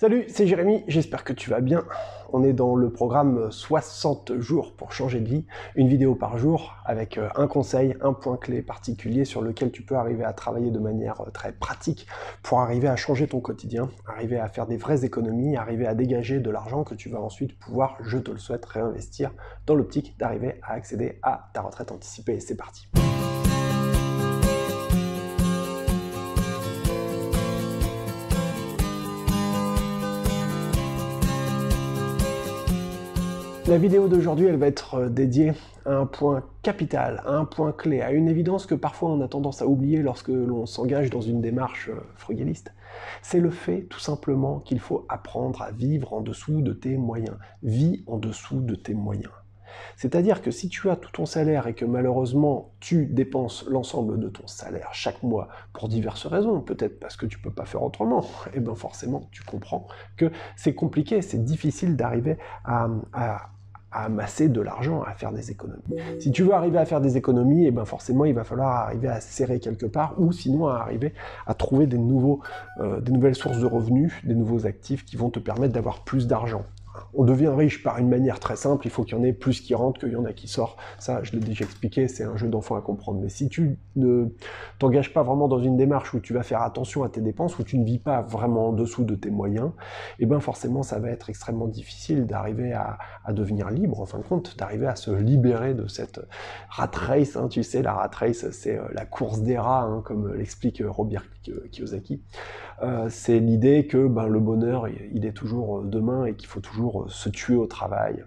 Salut, c'est Jérémy, j'espère que tu vas bien. On est dans le programme 60 jours pour changer de vie, une vidéo par jour avec euh, un conseil, un point clé particulier sur lequel tu peux arriver à travailler de manière euh, très pratique pour arriver à changer ton quotidien, arriver à faire des vraies économies, arriver à dégager de l'argent que tu vas ensuite pouvoir, je te le souhaite, réinvestir dans l'optique d'arriver à accéder à ta retraite anticipée. C'est parti. La vidéo d'aujourd'hui, elle va être euh, dédiée à un point capital, à un point clé, à une évidence que parfois on a tendance à oublier lorsque l'on s'engage dans une démarche euh, frugaliste. C'est le fait, tout simplement, qu'il faut apprendre à vivre en dessous de tes moyens. Vis en dessous de tes moyens. C'est-à-dire que si tu as tout ton salaire et que malheureusement tu dépenses l'ensemble de ton salaire chaque mois pour diverses raisons, peut-être parce que tu peux pas faire autrement, et eh bien forcément tu comprends que c'est compliqué, c'est difficile d'arriver à, amasser de l'argent, à faire des économies. Si tu veux arriver à faire des économies, et eh ben forcément il va falloir arriver à serrer quelque part, ou sinon à arriver à trouver des, euh, des nouvelles sources de revenus, des nouveaux actifs qui vont te permettre d'avoir plus d'argent on devient riche par une manière très simple, il faut qu'il y en ait plus qui rentrent qu'il y en a qui sortent. Ça, je l'ai déjà expliqué, c'est un jeu d'enfant à comprendre. Mais si tu ne t'engages pas vraiment dans une démarche où tu vas faire attention à tes dépenses, où tu ne vis pas vraiment en dessous de tes moyens, eh bien forcément, ça va être extrêmement difficile d'arriver à, devenir libre, en fin de compte, d'arriver à se libérer de cette rat race. Hein. tu sais, la rat race, c'est euh, la course des rats, hein, comme l'explique Robert Kiyosaki. Euh, c'est l'idée que ben, le bonheur, il est toujours demain et qu'il faut toujours euh, se tuer au travail.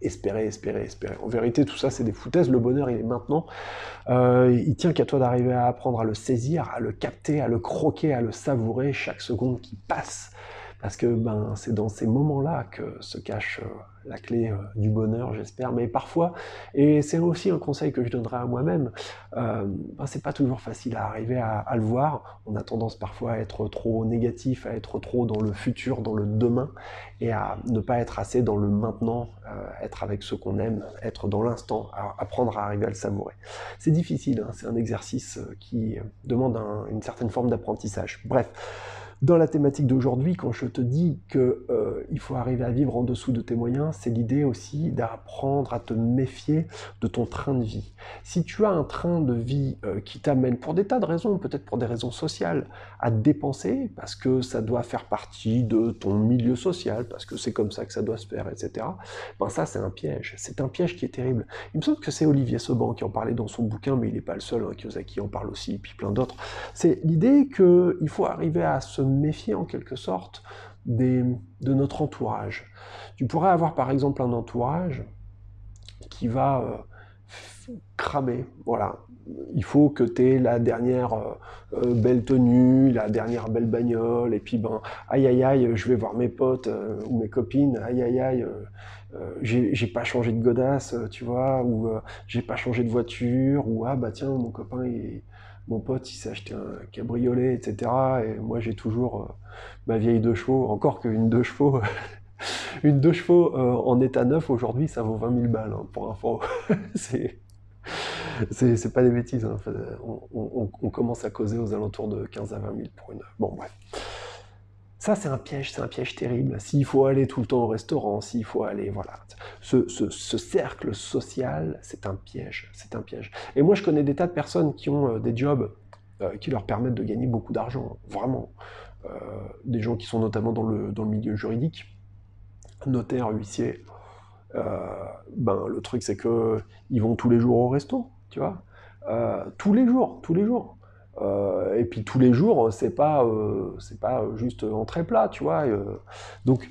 Espérer, espérer, espérer. En vérité, tout ça, c'est des foutaises. Le bonheur, il est maintenant. Euh, il tient qu'à toi d'arriver à apprendre à le saisir, à le capter, à le croquer, à le savourer chaque seconde qui passe. Parce que ben, c'est dans ces moments-là que se cache euh, la clé euh, du bonheur, j'espère. Mais parfois, et c'est aussi un conseil que je donnerai à moi-même, euh, ben, c'est pas toujours facile à arriver à, le voir. On a tendance parfois à être trop négatif, à être trop dans le futur, dans le demain, et à ne pas être assez dans le maintenant, euh, être avec ce qu'on aime, être dans l'instant, apprendre à arriver à le savourer. C'est difficile, hein, c'est un exercice qui demande une certaine forme d'apprentissage. Bref. Dans la thématique d'aujourd'hui, quand je te dis qu'il euh, faut arriver à vivre en dessous de tes moyens, c'est l'idée aussi d'apprendre à te méfier de ton train de vie. Si tu as un train de vie euh, qui t'amène, pour des tas de raisons, peut-être pour des raisons sociales, à dépenser, parce que ça doit faire partie de ton milieu social, parce que c'est comme ça que ça doit se faire, etc., ben ça c'est un piège. C'est un piège qui est terrible. Il me semble que c'est Olivier Seban qui en parlait dans son bouquin, mais il n'est pas le seul, hein, Kiyosaki en parle aussi, et puis plein d'autres. C'est l'idée qu'il faut arriver à se méfier en quelque sorte des, de notre entourage. Tu pourrais avoir par exemple un entourage qui va euh, cramer, voilà. Il faut que tu aies la dernière euh, euh, belle tenue, la dernière belle bagnole, et puis ben, aïe aïe aïe, je vais voir mes potes ou mes copines, aïe aïe aïe, j'ai pas changé de godasse, tu vois, ou j'ai pas changé de voiture, ou ah bah tiens, mon copain il mon pote il s'est acheté un cabriolet, etc. Et moi j'ai toujours euh, ma vieille deux chevaux, encore qu'une deux chevaux, une deux chevaux euh, en état neuf aujourd'hui ça vaut 20 000 balles hein, pour info. c'est c'est pas des bêtises. Hein. On, on, commence à causer aux alentours de 15 à 20 000 pour une. Bon bref. Ça, c'est un piège, c'est un piège terrible. S'il faut aller tout le temps au restaurant, s'il faut aller, voilà. Ce, cercle social, c'est un piège, c'est un piège. Et moi, je connais des tas de personnes qui ont euh, des jobs euh, qui leur permettent de gagner beaucoup d'argent, vraiment. Euh, des gens qui sont notamment dans le, milieu juridique, notaire, huissier. ben, le truc, c'est que ils vont tous les jours au resto, tu vois. tous les jours, tous les jours. Euh, et puis tous les jours, c'est pas, euh, c'est pas juste entrée plat, tu vois. Euh. donc,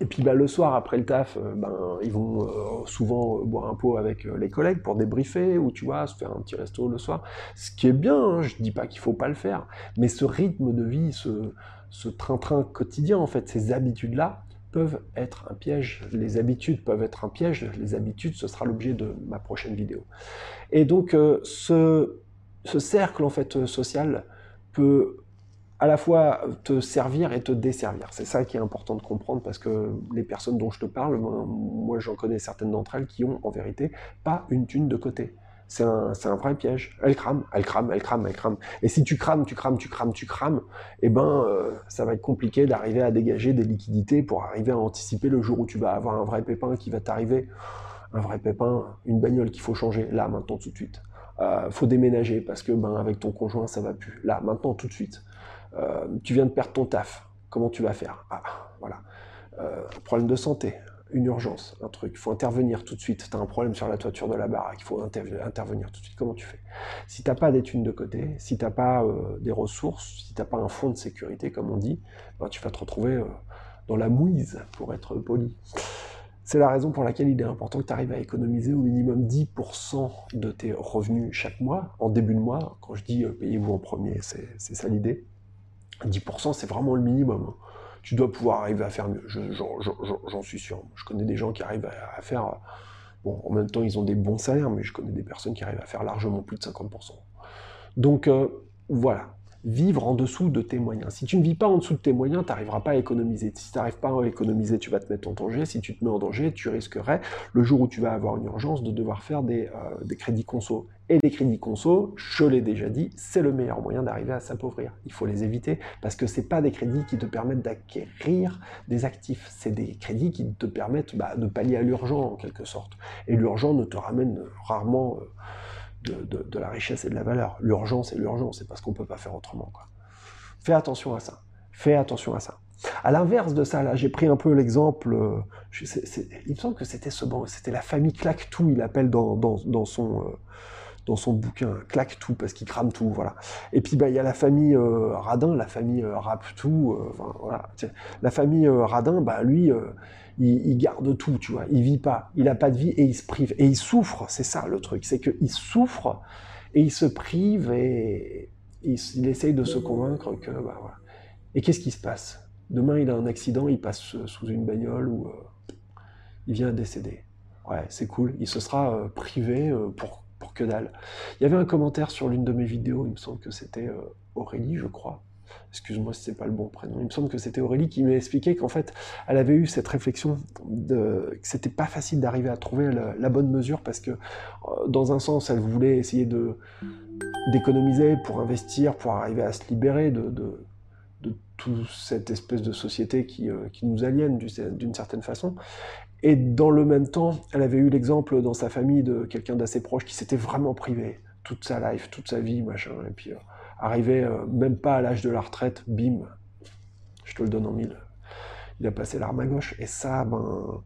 et puis bah, le soir après le taf, ben ils vont souvent boire un pot avec les collègues pour débriefer ou tu vois se faire un petit resto le soir. Ce qui est bien, hein, je dis pas qu'il faut pas le faire, mais ce rythme de vie, ce, ce train-train quotidien en fait, ces habitudes là peuvent être un piège. Les habitudes peuvent être un piège. Les habitudes, ce sera l'objet de ma prochaine vidéo. Et donc ce ce cercle en fait social peut à la fois te servir et te desservir. C'est ça qui est important de comprendre parce que les personnes dont je te parle, moi j'en connais certaines d'entre elles qui ont en vérité pas une thune de côté. C'est un, un, vrai piège. Elle crame, elle crame, elle crame, elle crame. Et si tu crames, tu crames, tu crames, tu crames, eh ben, euh, ça va être compliqué d'arriver à dégager des liquidités pour arriver à anticiper le jour où tu vas avoir un vrai pépin qui va t'arriver. Un vrai pépin, une bagnole qu'il faut changer, là, maintenant, tout de suite. Euh, faut déménager parce que ben, avec ton conjoint, ça va plus. Là, maintenant, tout de suite. Euh, tu viens de perdre ton taf. Comment tu vas faire? Ah, voilà. Euh, problème de santé, une urgence, un truc, il faut intervenir tout de suite. Tu as un problème sur la toiture de la baraque, il faut intervenir tout de suite. Comment tu fais? Si tu pas d'études de côté, si tu pas euh, des ressources, si tu pas un fonds de sécurité, comme on dit, ben, tu vas te retrouver dans la mouise, pour être poli. C'est la raison pour laquelle il est important que tu arrives à économiser au minimum 10% de tes revenus chaque mois, en début de mois. Quand je dis payez-vous en premier, c'est ça l'idée. 10% c'est vraiment le minimum tu dois pouvoir arriver à faire mieux. J'en suis sûr. Je connais des gens qui arrivent à, faire. Bon, en même temps, ils ont des bons salaires, mais je connais des personnes qui arrivent à faire largement plus de 50%. Donc, euh, voilà vivre en dessous de tes moyens. Si tu ne vis pas en dessous de tes moyens, tu n'arriveras pas à économiser. Si tu n'arrives pas à économiser, tu vas te mettre en danger. Si tu te mets en danger, tu risquerais, le jour où tu vas avoir une urgence, de devoir faire des, euh, des crédits conso. Et les crédits conso, je l'ai déjà dit, c'est le meilleur moyen d'arriver à s'appauvrir. Il faut les éviter parce que ce pas des crédits qui te permettent d'acquérir des actifs. C'est des crédits qui te permettent bah, de pallier à l'urgent en quelque sorte. Et l'urgent ne te ramène rarement... Euh, de, la richesse et de la valeur. L'urgence est l'urgence, c'est parce qu'on ne peut pas faire autrement. Quoi. Fais attention à ça. Fais attention à ça. À l'inverse de ça, là, j'ai pris un peu l'exemple. Euh, il me semble que c'était ce c'était la famille claque tout, il appelle dans, dans, son. Euh, dans son bouquin, claque tout parce qu'il crame tout, voilà. Et puis bah il y a la famille euh, Radin, la famille rap tout, voilà. La famille Radin, bah lui, il, garde tout, tu vois. Il vit pas, il a pas de vie et il se prive. Et il souffre, c'est ça le truc, c'est qu'il souffre et il se prive et il, essaye de se convaincre que, bah. Et qu'est-ce qui se passe? Demain, il a un accident, il passe sous une bagnole ou euh, il vient décéder. Ouais, c'est cool. Il se sera euh, privé euh, pour, pour que dalle. Il y avait un commentaire sur l'une de mes vidéos, il me semble que c'était Aurélie, je crois, excuse-moi si c'est pas le bon prénom, il me semble que c'était Aurélie qui m'a expliqué qu'en fait, elle avait eu cette réflexion de, que c'était pas facile d'arriver à trouver la, bonne mesure parce que, euh, dans un sens, elle voulait essayer de d'économiser pour investir, pour arriver à se libérer de, de, toute cette espèce de société qui, euh, qui nous aliène d'une certaine façon. Et dans le même temps, elle avait eu l'exemple dans sa famille de quelqu'un d'assez proche qui s'était vraiment privé toute sa life, toute sa vie, machin, et puis... Euh, arrivé euh, même pas à l'âge de la retraite, bim, je te le donne en mille. Il a passé l'arme à gauche. Et ça, ben,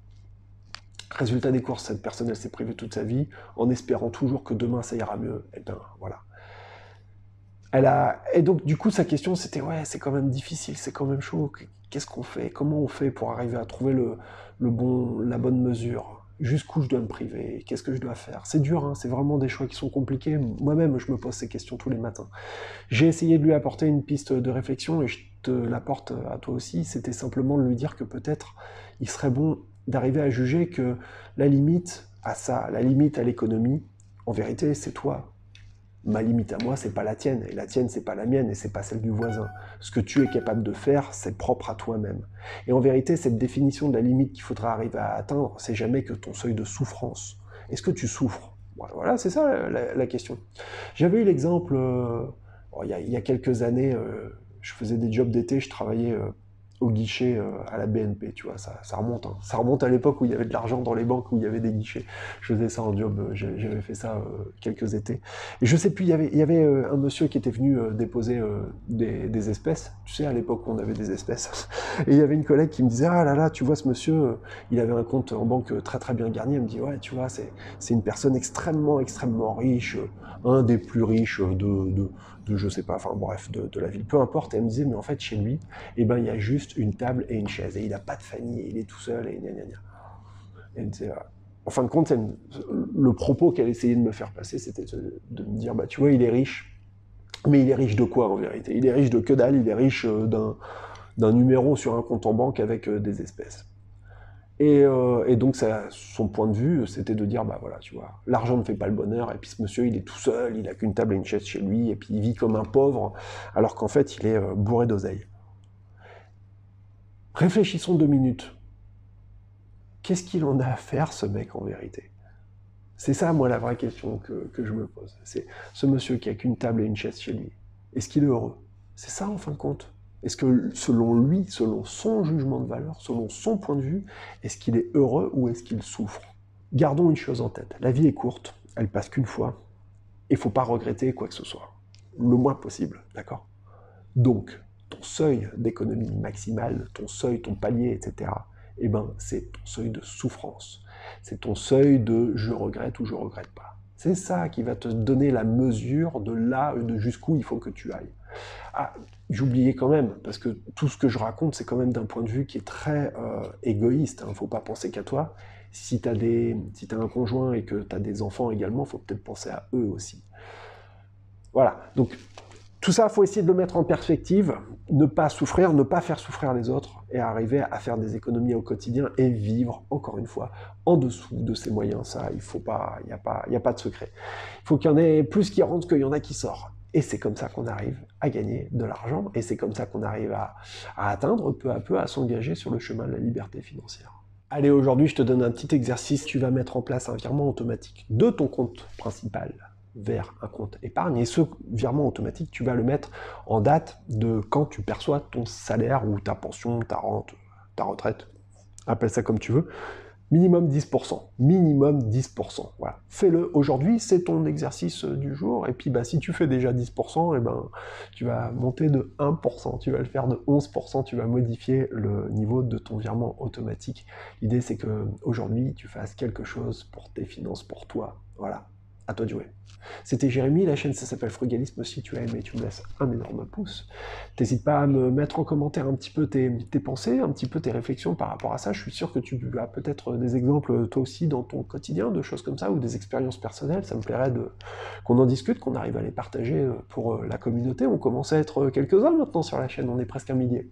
résultat des courses, cette personne, elle s'est privée toute sa vie en espérant toujours que demain ça ira mieux. Et ben voilà. Elle a... Et donc, du coup, sa question, c'était ouais, c'est quand même difficile, c'est quand même chaud. Qu'est-ce qu'on fait Comment on fait pour arriver à trouver le, bon, la bonne mesure? Jusqu'où je dois me priver, qu'est-ce que je dois faire? C'est dur, hein, c'est vraiment des choix qui sont compliqués. Moi-même, je me pose ces questions tous les matins. J'ai essayé de lui apporter une piste de réflexion et je te l'apporte à toi aussi. C'était simplement de lui dire que peut-être il serait bon d'arriver à juger que la limite à ça, la limite à l'économie, en vérité, c'est toi, ma limite à moi, c'est pas la tienne, et la tienne, c'est pas la mienne, et c'est pas celle du voisin. Ce que tu es capable de faire, c'est propre à toi-même. Et en vérité, cette définition de la limite qu'il faudra arriver à atteindre, c'est jamais que ton seuil de souffrance. Est-ce que tu souffres? Voilà, c'est ça la, question. J'avais eu l'exemple, euh, il, y a, quelques années, euh, je faisais des jobs d'été, je travaillais euh, au guichet euh, à la BNP, tu vois, ça, remonte. Hein. Ça remonte à l'époque où il y avait de l'argent dans les banques, où il y avait des guichets. Je faisais ça en job, euh, j'avais fait ça euh, quelques étés. Et je sais plus, il y avait, un monsieur qui était venu déposer des, espèces. Tu sais, à l'époque, on avait des espèces. Et il y avait une collègue qui me disait, ah là là, tu vois, ce monsieur, il avait un compte en banque très très bien garni. Elle me dit, ouais, tu vois, c'est une personne extrêmement, extrêmement riche, un des plus riches de, de je sais pas, enfin bref, de, de, la ville, peu importe. Elle me disait, mais en fait, chez lui, eh ben, il y a juste une table et une chaise, et il n'a pas de famille, il est tout seul, et gna gna gna. Disait, en fin de compte, le propos qu'elle essayait de me faire passer, c'était de, me dire, bah tu vois, il est riche, mais il est riche de quoi en vérité? Il est riche de que dalle, il est riche euh, d'un numéro sur un compte en banque avec euh, des espèces. Euh, et, donc, son point de vue, c'était de dire, bah voilà, tu vois, l'argent ne fait pas le bonheur, et puis ce monsieur, il est tout seul, il a qu'une table et une chaise chez lui, et puis il vit comme un pauvre, alors qu'en fait, il est euh, bourré d'oseille. Réfléchissons deux minutes. Qu'est-ce qu'il en a à faire, ce mec, en vérité? C'est ça, moi, la vraie question que, que je me pose. C'est ce monsieur qui a qu'une table et une chaise chez lui, est-ce qu'il est heureux? C'est ça, en fin de compte? Est-ce que, selon lui, selon son jugement de valeur, selon son point de vue, est-ce qu'il est heureux ou est-ce qu'il souffre? Gardons une chose en tête. La vie est courte, elle passe qu'une fois, et faut pas regretter quoi que ce soit. Le moins possible, d'accord? Donc, ton seuil d'économie maximale, ton seuil, ton palier, etc., eh ben, c'est ton seuil de souffrance. C'est ton seuil de je regrette ou je regrette pas. C'est ça qui va te donner la mesure de là, de jusqu'où il faut que tu ailles. Ah, j'oubliais quand même, parce que tout ce que je raconte, c'est quand même d'un point de vue qui est très euh, égoïste. Il hein. ne faut pas penser qu'à toi. Si tu as, si as un conjoint et que tu as des enfants également, il faut peut-être penser à eux aussi. Voilà. Donc, tout ça, faut essayer de le mettre en perspective, ne pas souffrir, ne pas faire souffrir les autres et arriver à faire des économies au quotidien et vivre, encore une fois, en dessous de ses moyens. Ça, il faut pas, il n'y a, pas, a pas de secret. Il faut qu'il y en ait plus qui rentrent qu'il y en a qui sortent. Et c'est comme ça qu'on arrive à gagner de l'argent et c'est comme ça qu'on arrive à atteindre peu à peu, à s'engager sur le chemin de la liberté financière. Allez, aujourd'hui, je te donne un petit exercice. Tu vas mettre en place un virement automatique de ton compte principal vers un compte épargne. Et ce virement automatique, tu vas le mettre en date de quand tu perçois ton salaire ou ta pension, ta rente, ta retraite, appelle ça comme tu veux. Minimum 10%. Minimum 10%. Voilà. Fais-le aujourd'hui, c'est ton exercice du jour. Et puis bah, si tu fais déjà 10%, et eh ben, tu vas monter de 1%, tu vas le faire de 11%, tu vas modifier le niveau de ton virement automatique. L'idée c'est que aujourd'hui tu fasses quelque chose pour tes finances, pour toi. Voilà à toi de jouer. C'était Jérémy, la chaîne ça s'appelle Frugalisme, si tu as aimé tu me laisses un énorme pouce. N'hésite pas à me mettre en commentaire un petit peu tes, pensées, un petit peu tes réflexions par rapport à ça, je suis sûr que tu as peut-être des exemples toi aussi dans ton quotidien de choses comme ça, ou des expériences personnelles, ça me plairait de qu'on en discute, qu'on arrive à les partager euh, pour euh, la communauté, on commence à être quelques-uns maintenant sur la chaîne, on est presque un millier.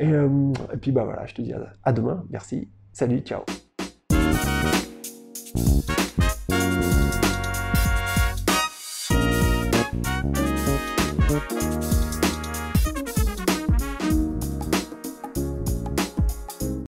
Euh, et puis bah voilà, je te dis à demain, merci, salut, ciao